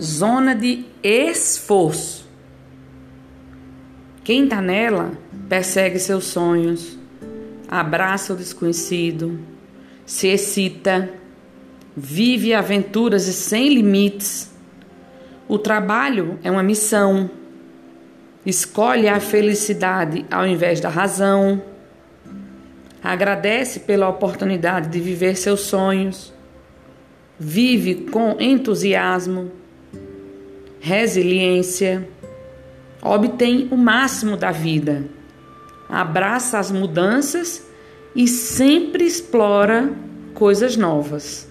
zona de esforço. Quem está nela persegue seus sonhos, abraça o desconhecido, se excita, vive aventuras e sem limites. O trabalho é uma missão. Escolhe a felicidade ao invés da razão. Agradece pela oportunidade de viver seus sonhos. Vive com entusiasmo, resiliência. Obtém o máximo da vida. Abraça as mudanças e sempre explora coisas novas.